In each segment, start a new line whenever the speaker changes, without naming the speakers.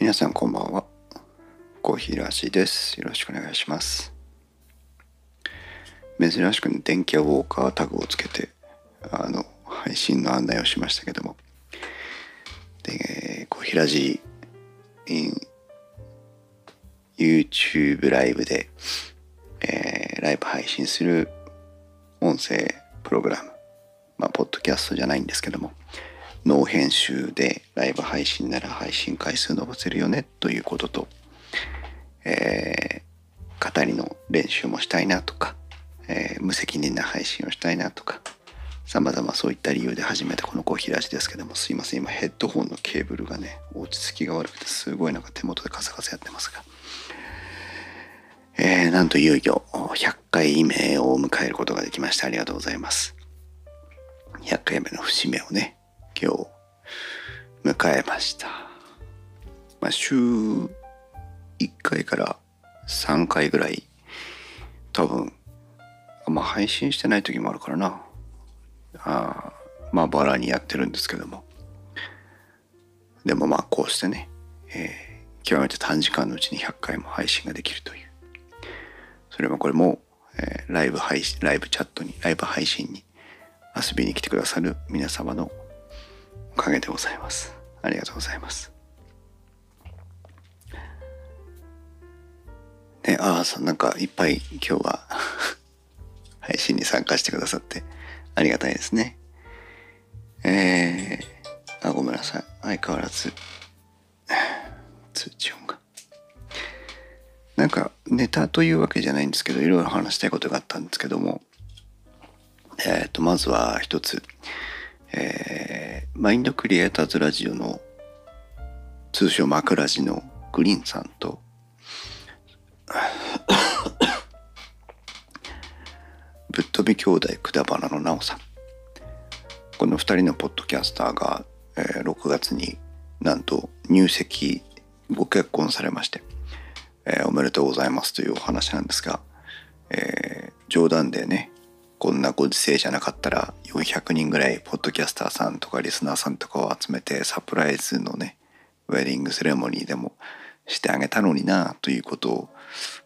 皆さんこんばんは。コーヒーらしいです。よろしくお願いします。珍しくね、電気屋ウォーカータグをつけて、あの、配信の案内をしましたけども。で、コーヒーラジ YouTube ライブで、えー、ライブ配信する音声プログラム。まあ、ポッドキャストじゃないんですけども、ノー編集でライブ配信なら配信回数伸ばせるよねということと、えー、語りの練習もしたいなとか、えー、無責任な配信をしたいなとか、様々そういった理由で始めたこのコーヒーラジですけども、すいません、今ヘッドホンのケーブルがね、落ち着きが悪くてすごいなんか手元でカサカサやってますが、えー、なんといよいよ100回目を迎えることができました。ありがとうございます。100回目の節目をね、今日迎えました。まあ、週1回から3回ぐらい多分、まあ配信してない時もあるからな。あまあバラにやってるんですけども。でもまあこうしてね、えー、極めて短時間のうちに100回も配信ができるという。それもこれも、えー、ライブ配信、ライブチャットに、ライブ配信に遊びに来てくださる皆様のかげでございます。ありがとうございます。ね、ああ、さなんかいっぱい今日は 配信に参加してくださってありがたいですね。えー、あ、ごめんなさい。相変わらず、通知音が。なんかネタというわけじゃないんですけど、いろいろ話したいことがあったんですけども、えっ、ー、と、まずは一つ、えー、マインドクリエイターズラジオの通称マクラジのグリーンさんと ぶっ飛び兄弟くだばなのなおさん。この2人のポッドキャスターが、えー、6月になんと入籍ご結婚されまして、えー、おめでとうございますというお話なんですが、えー、冗談でねこんなご時世じゃなかったら400人ぐらいポッドキャスターさんとかリスナーさんとかを集めてサプライズのねウェディングセレモニーでもしてあげたのになということを、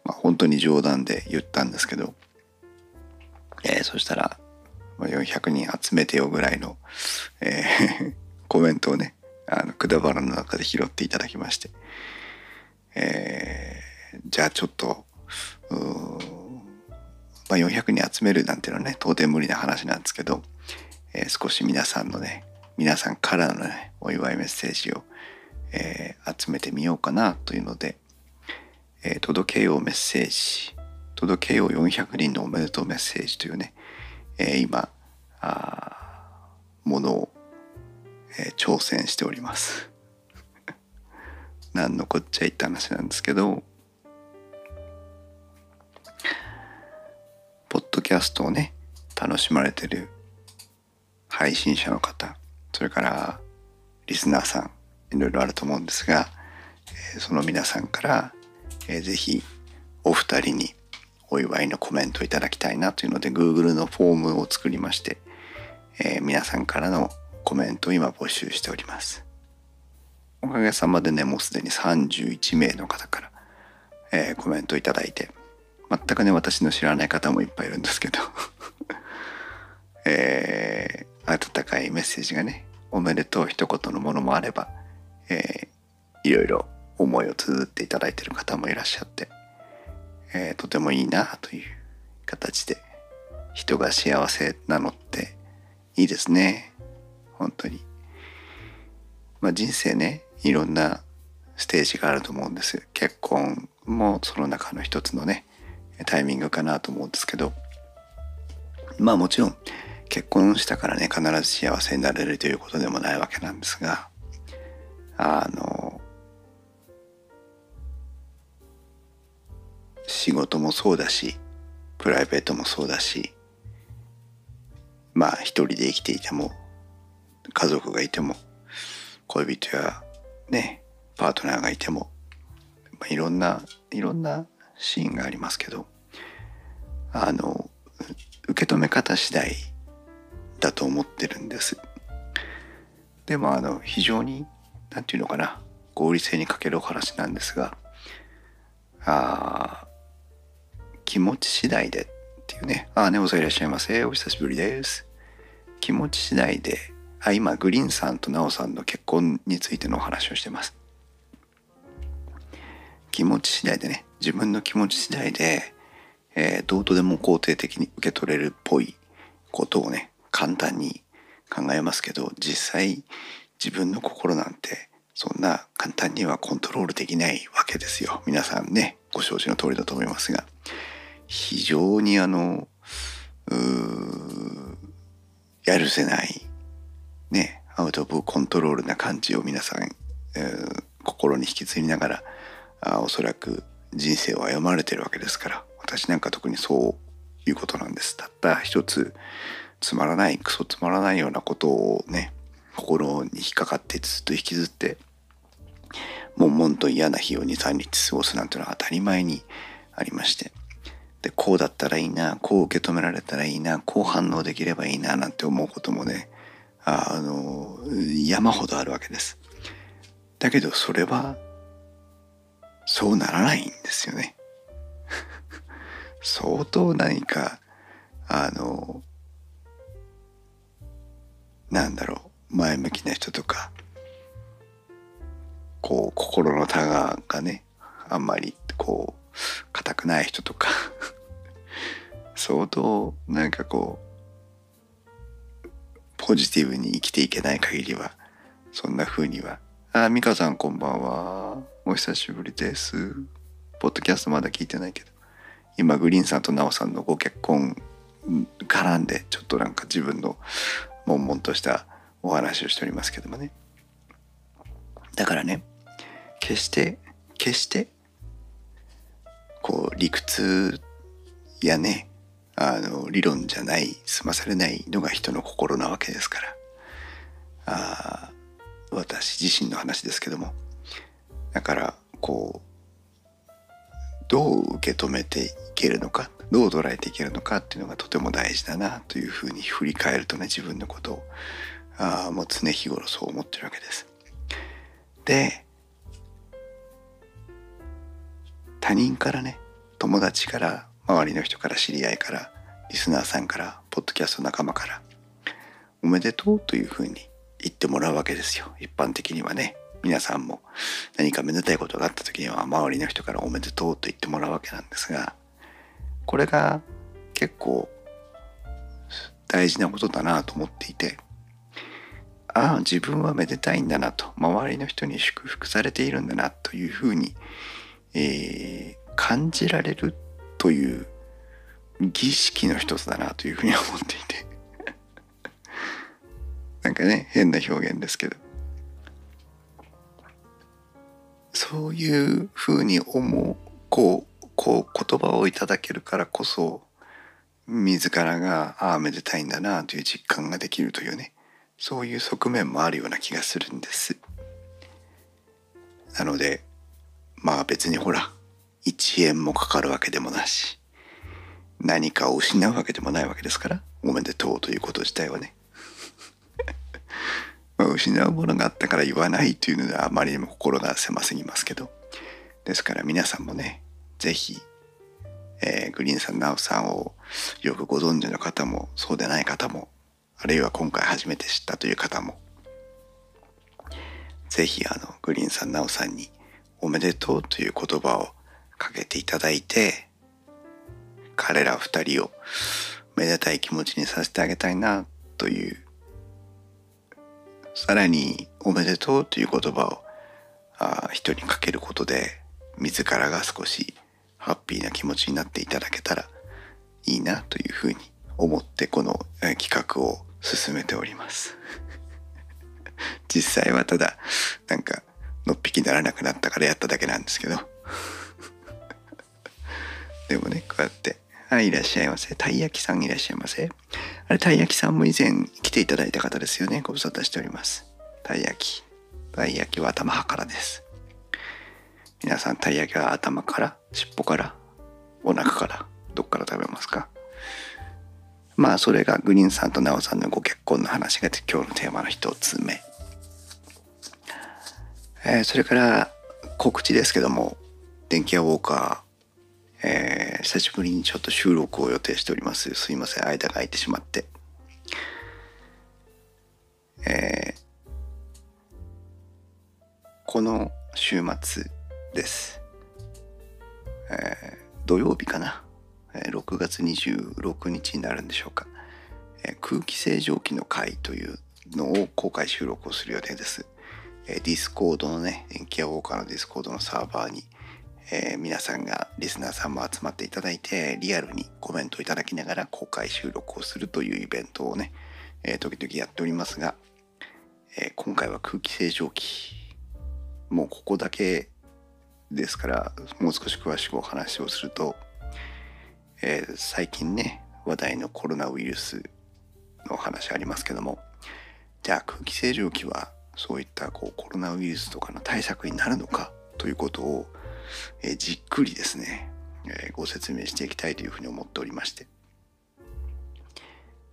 まあ、本当に冗談で言ったんですけど、えー、そしたら400人集めてよぐらいの、えー、コメントをねあのくだばらの中で拾っていただきまして、えー、じゃあちょっとまあ、400人集めるなんていうのはね、到底無理な話なんですけど、えー、少し皆さんのね、皆さんからのね、お祝いメッセージを、えー、集めてみようかなというので、えー、届けようメッセージ、届けよう400人のおめでとうメッセージというね、え今、あものを、え挑戦しております。何のこっちゃいって話なんですけど、キャストをね楽しまれてる配信者の方それからリスナーさんいろいろあると思うんですが、えー、その皆さんから、えー、ぜひお二人にお祝いのコメントいただきたいなというので Google のフォームを作りまして、えー、皆さんからのコメントを今募集しております。おかげさまでねもうすでに31名の方から、えー、コメントいただいて全くね私の知らない方もいっぱいいるんですけど。えー、温かいメッセージがねおめでとう一言のものもあれば、えー、いろいろ思いを綴っていただいている方もいらっしゃって、えー、とてもいいなという形で人が幸せなのっていいですね。本当に。まあ人生ねいろんなステージがあると思うんです。結婚もその中の一つのねタイミングかなと思うんですけど。まあもちろん結婚したからね必ず幸せになれるということでもないわけなんですが。あの仕事もそうだしプライベートもそうだしまあ一人で生きていても家族がいても恋人やねパートナーがいても、まあ、いろんないろんなシーンがありますけどあの受け止め方次第だと思ってるんです。でもあの非常に何て言うのかな合理性に欠けるお話なんですがあ気持ち次第でっていうね。ああねおさんいらっしゃいませ。お久しぶりです。気持ち次第であ今グリーンさんとナオさんの結婚についてのお話をしてます。気持ち次第でね。自分の気持ち次第で、えー、どうとでも肯定的に受け取れるっぽいことをね簡単に考えますけど実際自分の心なんてそんな簡単にはコントロールできないわけですよ。皆さんねご承知の通りだと思いますが。非常にあのやるせないねアウト・オブ・コントロールな感じを皆さん、え、心に引き継ぎながらあおそらく人生を歩まれてるわけですから私なんか特にそういうことなんですたった一つつまらないクソつまらないようなことをね心に引っかかってずっと引きずって悶々と嫌な日を23日過ごすなんてのは当たり前にありましてでこうだったらいいなこう受け止められたらいいなこう反応できればいいななんて思うこともねあの山ほどあるわけです。だけどそれはそうならないんですよね。相当何かあのなんだろう前向きな人とかこう心のタガがねあんまりこう硬くない人とか 相当なんかこうポジティブに生きていけない限りはそんな風にはあ美香さんこんばんはお久しぶりです。ポッドキャストまだ聞いてないけど。今グリーンさんとナオさんのご結婚絡んでちょっとなんか自分の悶々としたお話をしておりますけどもね。だからね決して決してこう理屈やねあの理論じゃない済まされないのが人の心なわけですから。あ私自身の話ですけども。だからこうどう受け止めていけるのかどう捉えていけるのかっていうのがとても大事だなというふうに振り返るとね自分のことをあもう常日頃そう思ってるわけです。で他人からね友達から周りの人から知り合いからリスナーさんからポッドキャスト仲間からおめでとうというふうに言ってもらうわけですよ一般的にはね皆さんも何かめでたいことがあった時には周りの人からおめでとうと言ってもらうわけなんですがこれが結構大事なことだなと思っていてああ自分はめでたいんだなと周りの人に祝福されているんだなというふうに、えー、感じられるという儀式の一つだなというふうに思っていて。なんかね変な表現ですけど。そういうふうに思うこうこう言葉をいただけるからこそ自らがああめでたいんだなという実感ができるというねそういう側面もあるような気がするんです。なのでまあ別にほら1円もかかるわけでもなし何かを失うわけでもないわけですからおめでとうということ自体はね失うものがあったから言わないというのであまりにも心が狭すぎますけど。ですから皆さんもね是非えー、グリーンさん、ナオさんをよくご存知の方もそうでない方もあるいは今回初めて知ったという方もぜひあのグリーンさん、ナオさんにおめでとうという言葉をかけていただいて彼ら二人をめでたい気持ちにさせてあげたいなというさらにおめでとうという言葉をあ人にかけることで自らが少しハッピーな気持ちになっていただけたらいいなというふうに思ってこの企画を進めております。実際はただなんかのっぴきならなくなったからやっただけなんですけど。でもねこうやって「はいいらっしゃいませ。たい焼きさんいらっしゃいませ」あれたい焼きさんも以前来ていただいた方ですよね。ご無沙汰しております。たい焼き。たい焼きは頭からです。皆さんたい焼きは頭から尻尾からお腹からどっから食べますか？まあそれがグリーンさんとナオさんのご結婚の話が今日のテーマの一つ目。えー、それから告知ですけども電気屋ウォーカー、えー、久しぶりにちょっと収録を予定しております。すいません。間が空いてしまって。えー、この週末です、えー、土曜日かな、6月26日になるんでしょうか、え、空気清浄機の回というのを公開収録をする予定です、えー、ディスコードのね電気屋ウォーカーのディスコードのサーバーにえー、皆さんがリスナーさんも集まっていただいてリアルにコメントいただきながら公開収録をするというイベントをね、えー、時々やっておりますが、えー、今回は空気清浄機もうここだけですからもう少し詳しくお話をすると、え、最近ね話題のコロナウイルスの話ありますけどもじゃあ空気清浄機はそういったこうコロナウイルスとかの対策になるのかということを、え、じっくりですね、え、ご説明していきたいというふうに思っておりまして。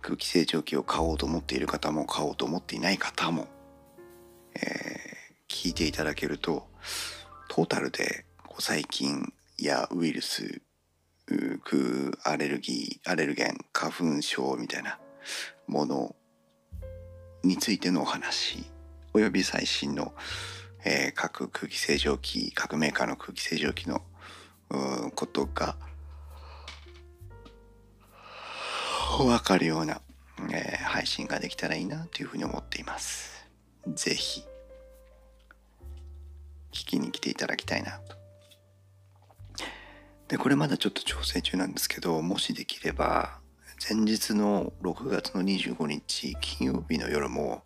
空気清浄機を買おうと思っている方も買おうと思っていない方も、えー、聞いていただけるとトータルで細菌やウイルス空アレルギーアレルゲン花粉症みたいなものについてのお話および最新の、えー、各空気清浄機各メーカーの空気清浄機のことが分かるような、えー、配信ができたらいいなというふうに思っています。ぜひ聞きに来ていただきたいなと。でこれまだちょっと調整中なんですけどもしできれば前日の6月の25日金曜日の夜も、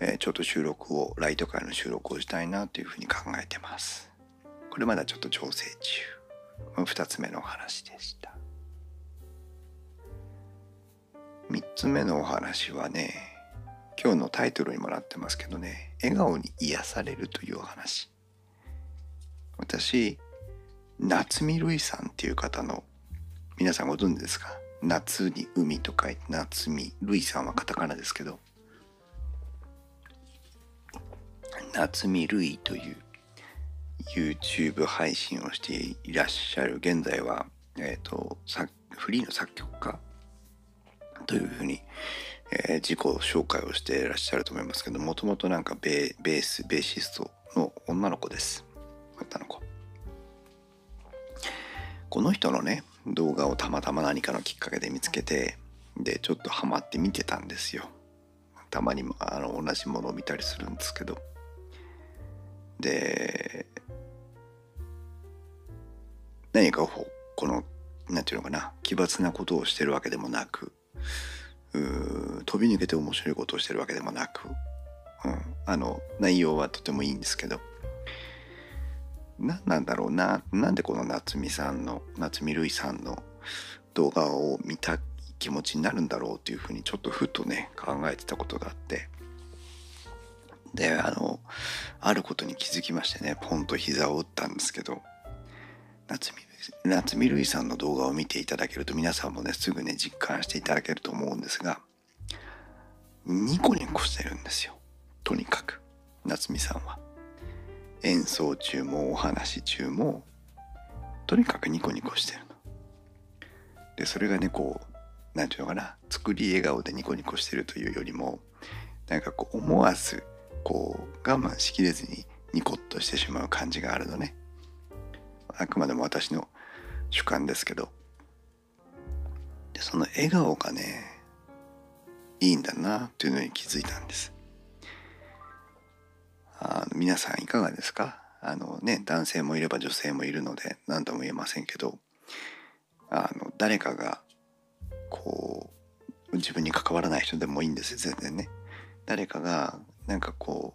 えー、ちょっと収録をライト会の収録をしたいなというふうに考えてます。これまだちょっと調整中。2つ目のお話でした。3つ目のお話はね今日のタイトルにもなってますけどね笑顔に癒されるというお話私夏見るいさんっていう方の皆さんご存知ですか？夏に海と書いて夏見るいさんはカタカナですけど夏見るいという YouTube 配信をしていらっしゃる。現在は、えーと、フリーの作曲家というふうに、えー、自己紹介をしていらっしゃると思いますけどもともとなんかベースベーシストの女の子です。女の子。この人のね動画をたまたま何かのきっかけで見つけてでちょっとハマって見てたんですよ。たまにあの同じものを見たりするんですけど。で何かこの何て言うのかな奇抜なことをしてるわけでもなく飛び抜けて面白いことをしてるわけでもなく、うん、あの内容はとてもいいんですけど。何なんだろうななんでこの夏美さんの夏美るいさんの動画を見た気持ちになるんだろうっていうふうにちょっとふとね考えてたことがあって。であのあることに気づきましてねポンと膝を打ったんですけど夏美夏美るいさんの動画を見ていただけると皆さんもねすぐね実感していただけると思うんですがニコニコしてるんですよとにかく夏美さんは。演奏中もお話中もとにかくニコニコしてるの。でそれがねこう何て言うのかな作り笑顔でニコニコしてるというよりもなんかこう思わずこう我慢しきれずにニコッとしてしまう感じがあるのね。あくまでも私の主観ですけどでその笑顔がねいいんだなというのに気づいたんです。あ皆さんいかがですか？あのね男性もいれば女性もいるので何とも言えませんけどあの誰かがこう自分に関わらない人でもいいんですよ全然ね。誰かがなんかこ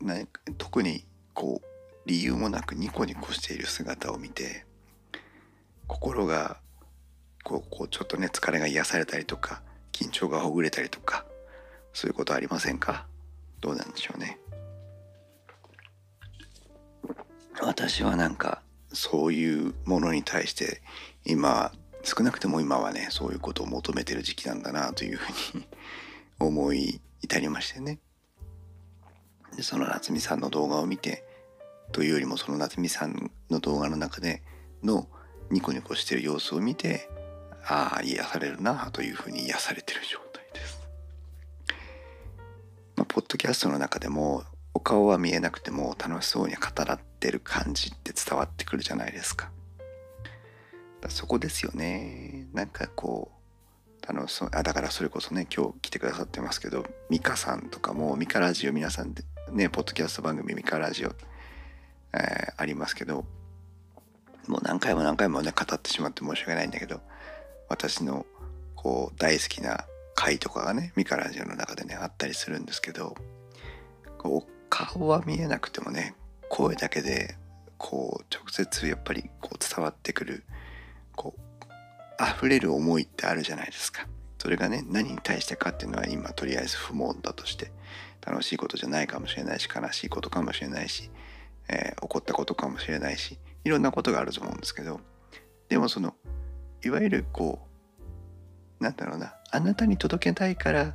うな特にこう理由もなくニコニコしている姿を見て心がこうこうちょっとね疲れが癒されたりとか緊張がほぐれたりとかそういうことありませんか？どうなんでしょうね。私はなんかそういうものに対して今少なくとも今はねそういうことを求めてる時期なんだなというふうに 思い至りましてねでその夏美さんの動画を見てというよりもその夏美さんの動画の中でのニコニコしてる様子を見てああ癒されるなというふうに癒されてる状態です。まあ、ポッドキャストの中でもお顔は見えなくても楽しそうに語らってる感じって伝わってくるじゃないですか。だそこですよね。なんかこう楽しそうあだからそれこそね今日来てくださってますけどミカさんとかもミカラジオ皆さんでねポッドキャスト番組ミカラジオ、えー、ありますけどもう何回も何回もね語ってしまって申し訳ないんだけど私のこう大好きな回とかがねミカラジオの中でねあったりするんですけどこう顔は見えなくてもね声だけでこう直接やっぱりこう伝わってくるこう溢れる思いってあるじゃないですか。それがね何に対してかっていうのは今とりあえず不問だとして楽しいことじゃないかもしれないし悲しいことかもしれないし、えー、起こったことかもしれないしいろんなことがあると思うんですけどでもそのいわゆるこうなんだろうなあなたに届けたいから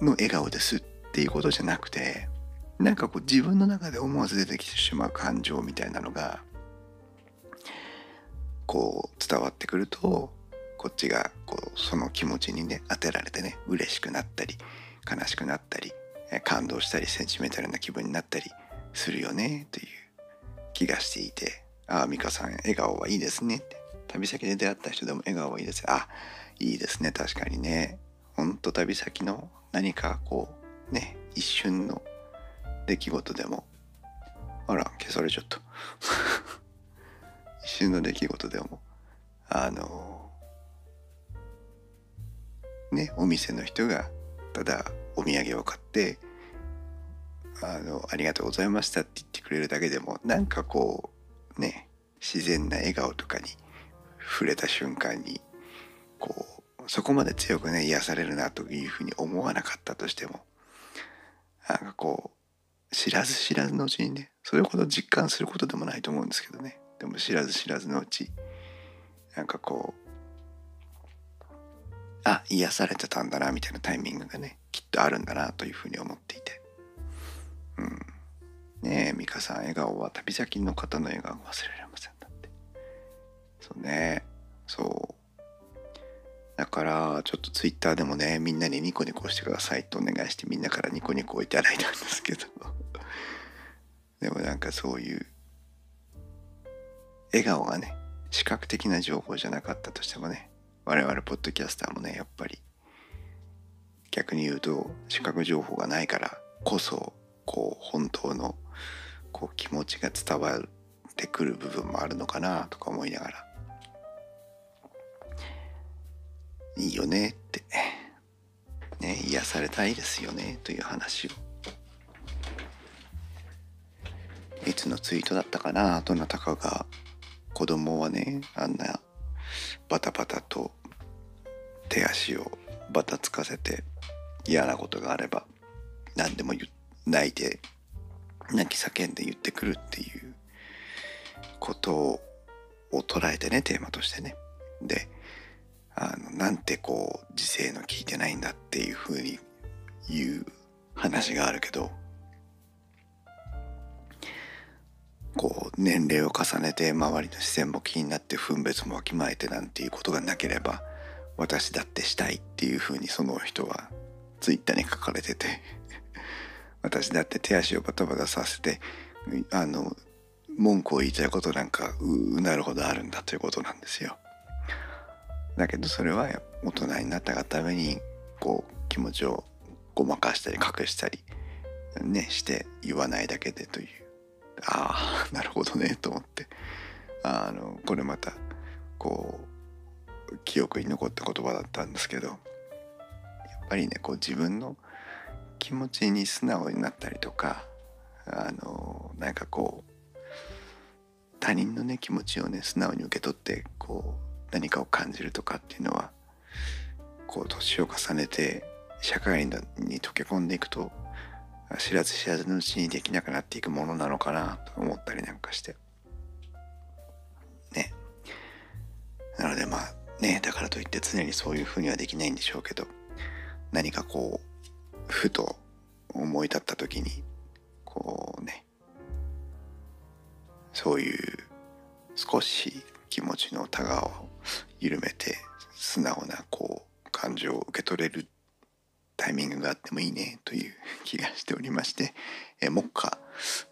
の笑顔ですっていうことじゃなくてなんかこう自分の中で思わず出てきてしまう感情みたいなのがこう伝わってくるとこっちがこうその気持ちにね当てられてね嬉しくなったり悲しくなったり感動したりセンチメンタルな気分になったりするよねという気がしていてああ美香さん笑顔はいいですねって。旅先で出会った人でも笑顔はいいです。あいいですね。確かにね。ほんと旅先の何かこうね一瞬の出来事でもあら消されちゃった。一瞬の出来事でも あのねお店の人がただお土産を買ってあの「ありがとうございました」って言ってくれるだけでもなんかこうね自然な笑顔とかに触れた瞬間にこうそこまで強くね癒されるなというふうに思わなかったとしてもなんかこう知らず知らずのうちにねそれほど実感することでもないと思うんですけどね。でも知らず知らずのうちなんかこうあ癒されてたんだなみたいなタイミングがねきっとあるんだなというふうに思っていて。うん。ねえ美香さん笑顔は旅先の方の笑顔忘れられませんだって。そうね。そう。だからちょっとツイッターでもねみんなにニコニコしてくださいとお願いしてみんなからニコニコをいただいたんですけど。でもなんかそういう笑顔がね視覚的な情報じゃなかったとしてもね我々ポッドキャスターもねやっぱり。逆に言うと視覚情報がないからこそこう本当のこう気持ちが伝わってくる部分もあるのかなとか思いながら。いいよねって。ね癒されたいですよねという話を。いつのツイートだったかなどなたかが。子供はねあんなバタバタと手足をバタつかせて嫌なことがあれば何でも泣いて泣き叫んで言ってくるっていうことを捉えてねテーマとしてね。であのなんてこう時勢の聞いてないんだっていうふうに言う話があるけどこう年齢を重ねて周りの視線も気になって分別もわきまえてなんていうことがなければ私だってしたいっていうふうにその人はツイッターに書かれてて 私だって手足をバタバタさせてあの文句を言いたいことなんかうなるほどあるんだということなんですよ。だけどそれは大人になったがためにこう気持ちをごまかしたり隠したりねして言わないだけでというああなるほどねと思って。あのこれまたこう記憶に残った言葉だったんですけどやっぱりねこう自分の気持ちに素直になったりとかあのなんかこう他人のね気持ちをね素直に受け取ってこう何かを感じるとかっていうのはこう年を重ねて社会に溶け込んでいくと知らず知らずのうちにできなくなっていくものなのかなと思ったりなんかして。ね。なのでまあねだからといって常にそういうふうにはできないんでしょうけど何かこうふと思い立った時にこうねそういう少し気持ちのタガを緩めて素直なこう感情を受け取れるタイミングがあってもいいねという気がしておりまして、えもっか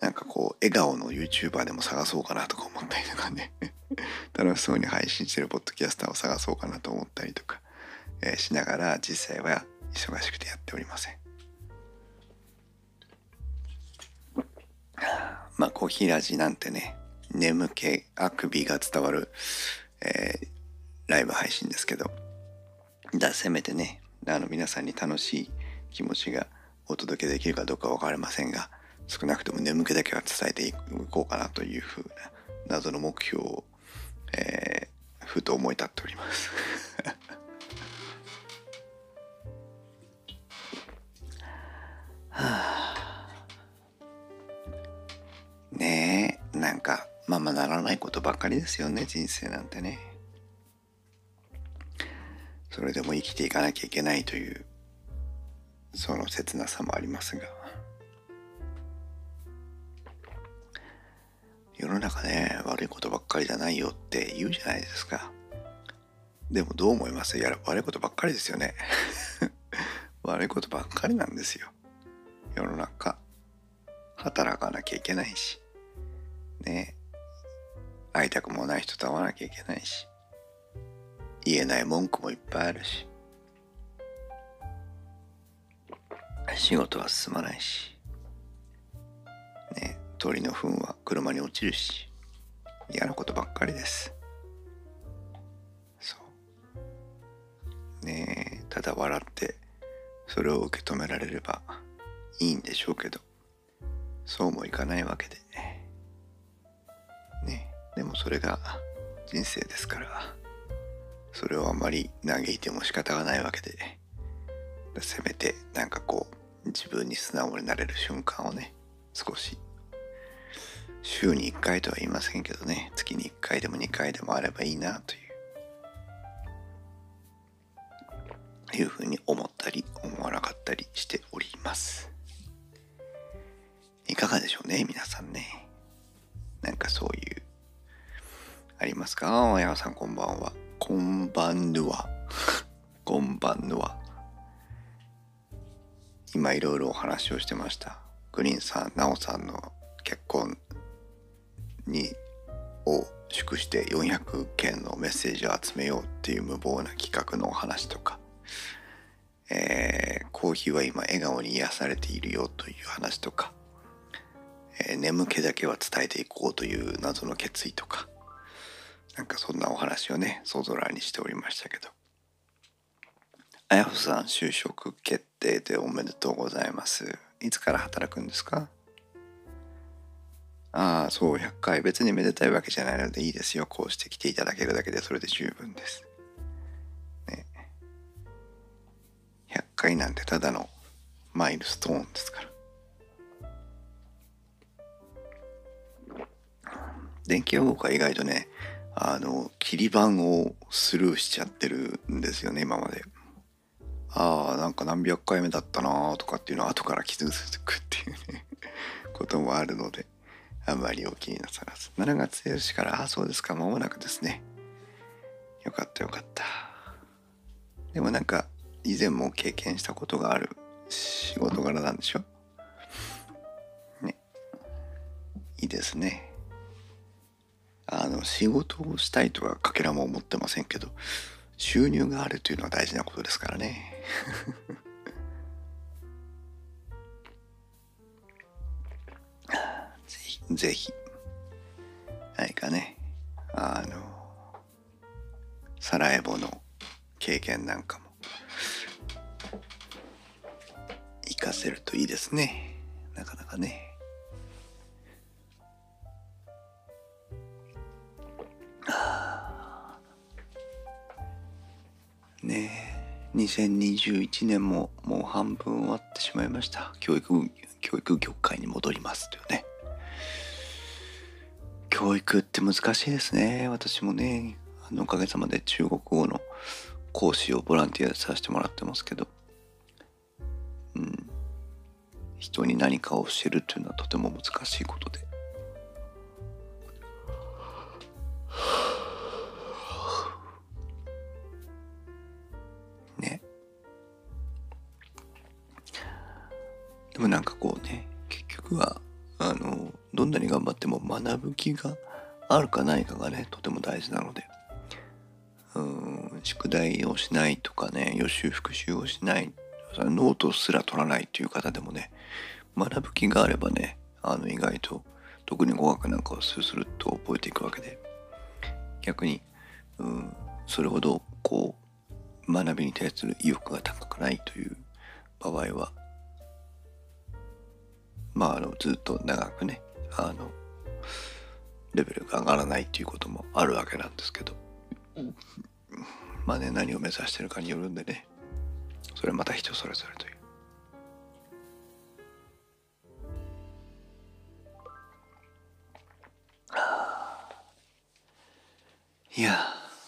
なんかこう笑顔の YouTuber でも探そうかなとか思ったりとかね 楽しそうに配信してるポッドキャスターを探そうかなと思ったりとか、えー、しながら実際は忙しくてやっておりません。まあコーヒーラジなんてね眠気あくびが伝わる、えー、ライブ配信ですけどだせめてねあの皆さんに楽しい気持ちがお届けできるかどうか分かりませんが少なくとも眠気だけは伝えていこうかなというふうな謎の目標を、えー、ふと思い立っております。はあ、ねえなんかままならないことばっかりですよね人生なんてね。それでも生きていかなきゃいけないというその切なさもありますが。世の中ね悪いことばっかりじゃないよって言うじゃないですか。でもどう思います？や悪いことばっかりですよね。悪いことばっかりなんですよ。世の中。働かなきゃいけないし。ね。会いたくもない人と会わなきゃいけないし。言えない文句もいっぱいあるし。仕事は進まないし。ね鳥の糞は車に落ちるし。嫌なことばっかりです。そう。ねえただ笑ってそれを受け止められればいいんでしょうけど。そうもいかないわけで。ねでもそれが人生ですから。それをあまり嘆いても仕方がないわけで。せめてなんかこう自分に素直になれる瞬間をね少し週に1回とは言いませんけどね月に1回でも2回でもあればいいなという。いうふうに思ったり思わなかったりしております。いかがでしょうね皆さんね。なんかそういうありますか？親山さんこんばんは。こんばんぬは。こんばんぬは。今いろいろお話をしてました。グリーンさん、ナオさんの結婚にを祝して400件のメッセージを集めようっていう無謀な企画のお話とか、えー、コーヒーは今笑顔に癒されているよという話とか、えー、眠気だけは伝えていこうという謎の決意とか、なんかそんなお話をね、想像欄にしておりましたけど。あやほさん、就職決定でおめでとうございます。いつから働くんですか？ああ、そう、100回。別にめでたいわけじゃないのでいいですよ。こうして来ていただけるだけでそれで十分です。ね。100回なんてただのマイルストーンですから。電気予報が意外とね、あの、切り板をスルーしちゃってるんですよね、今まで。ああ、なんか何百回目だったなとかっていうのを後から気づくっていうね、こともあるので、あんまりお気になさらず。7月1日から、ああ、そうですか、間もなくですね。よかったよかった。でもなんか、以前も経験したことがある仕事柄なんでしょ？ね。いいですね。あの仕事をしたいとはかけらも思ってませんけど収入があるというのは大事なことですからね。ぜひぜひ。何かねあのサラエボの経験なんかも活かせるといいですね。なかなかね。ねえ2021年ももう半分終わってしまいました。教育教育業界に戻りますというね。教育って難しいですね。私もねあのおかげさまで中国語の講師をボランティアでさせてもらってますけど。うん。人に何かを教えるというのはとても難しいことで。なんかこうね結局はあのどんなに頑張っても学ぶ気があるかないかがねとても大事なので。うん宿題をしないとかね予習復習をしないノートすら取らないっていう方でもね学ぶ気があればねあの意外と特に語学なんかをスルスルっと覚えていくわけで。逆に、うん、それほどこう学びに対する意欲が高くないという場合はまああのずっと長くねあのレベルが上がらないっていうこともあるわけなんですけどまあね何を目指してるかによるんでねそれまた人それぞれという。いや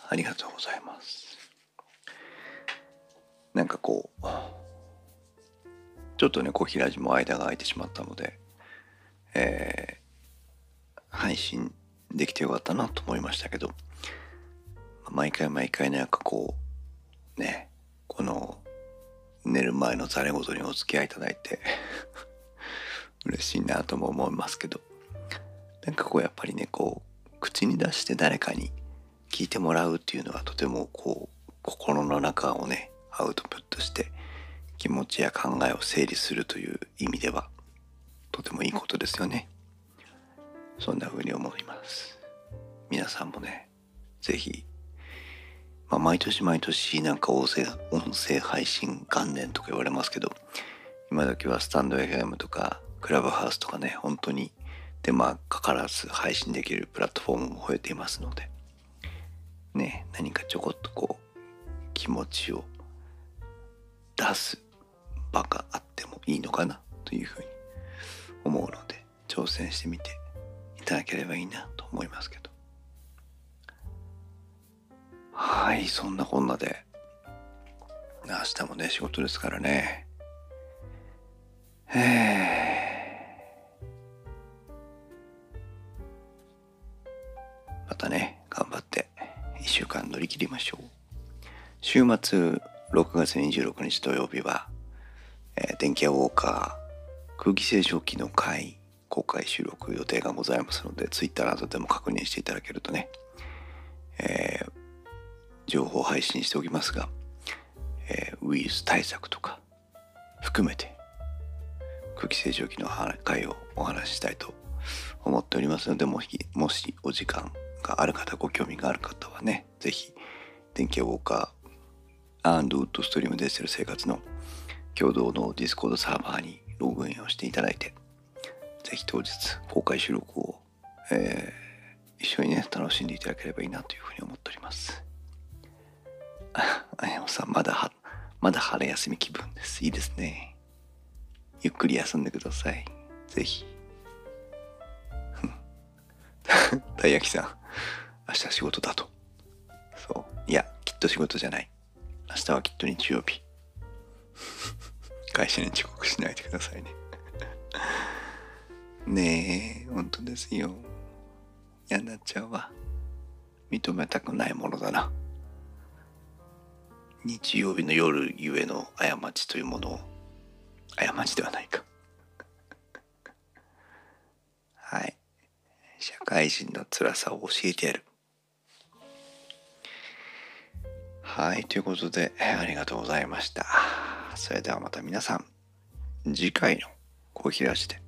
ありがとうございます。なんかこうちょっとね小平寺も間が空いてしまったので、えー、配信できてよかったなと思いましたけど毎回毎回なんかこうねこの寝る前のざれ言にお付き合いいただいて 嬉しいなとも思いますけどなんかこうやっぱりねこう口に出して誰かに聞いてもらうっていうのはとてもこう心の中をねアウトプットして気持ちや考えを整理するという意味ではとてもいいことですよね。そんな風に思います。皆さんもね是非まあ、毎年毎年なんか音声音声配信元年とか言われますけど今時はスタンド FM とかクラブハウスとかね本当に手間かからず配信できるプラットフォームも増えていますのでね何かちょこっとこう気持ちを出す場があってもいいのかなというふうに思うので挑戦してみていただければいいなと思いますけど。はいそんなこんなで。明日もね仕事ですからね。えまたね頑張って1週間乗り切りましょう。週末6月26日土曜日は、えー、電気屋ウォーカー空気清浄機の会公開収録予定がございますので Twitter などでも確認していただけるとね、えー、情報配信しておきますが、えー、ウイルス対策とか含めて空気清浄機の回をお話ししたいと思っておりますのでもしもしお時間がある方ご興味がある方はね是非電気ウォーカーウッドストリームデジタル生活の共同のディスコードサーバーにログインをしていただいて是非当日公開収録を、えー、一緒にね楽しんでいただければいいなというふうに思っております。あやまさん、まだは、まだ春休み気分です。いいですね。ゆっくり休んでください。ぜひ。たい焼きさん、明日仕事だと。そう。いや、きっと仕事じゃない。明日はきっと日曜日。会社に遅刻しないでくださいね。ねえ、本当ですよ。嫌になっちゃうわ。認めたくないものだな。日曜日の夜ゆえの過ちというものを過ちではないか はい社会人の辛さを教えてやるはいということでありがとうございましたそれではまた皆さん次回のコーヒーラジで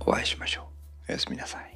お会いしましょう。おやすみなさい。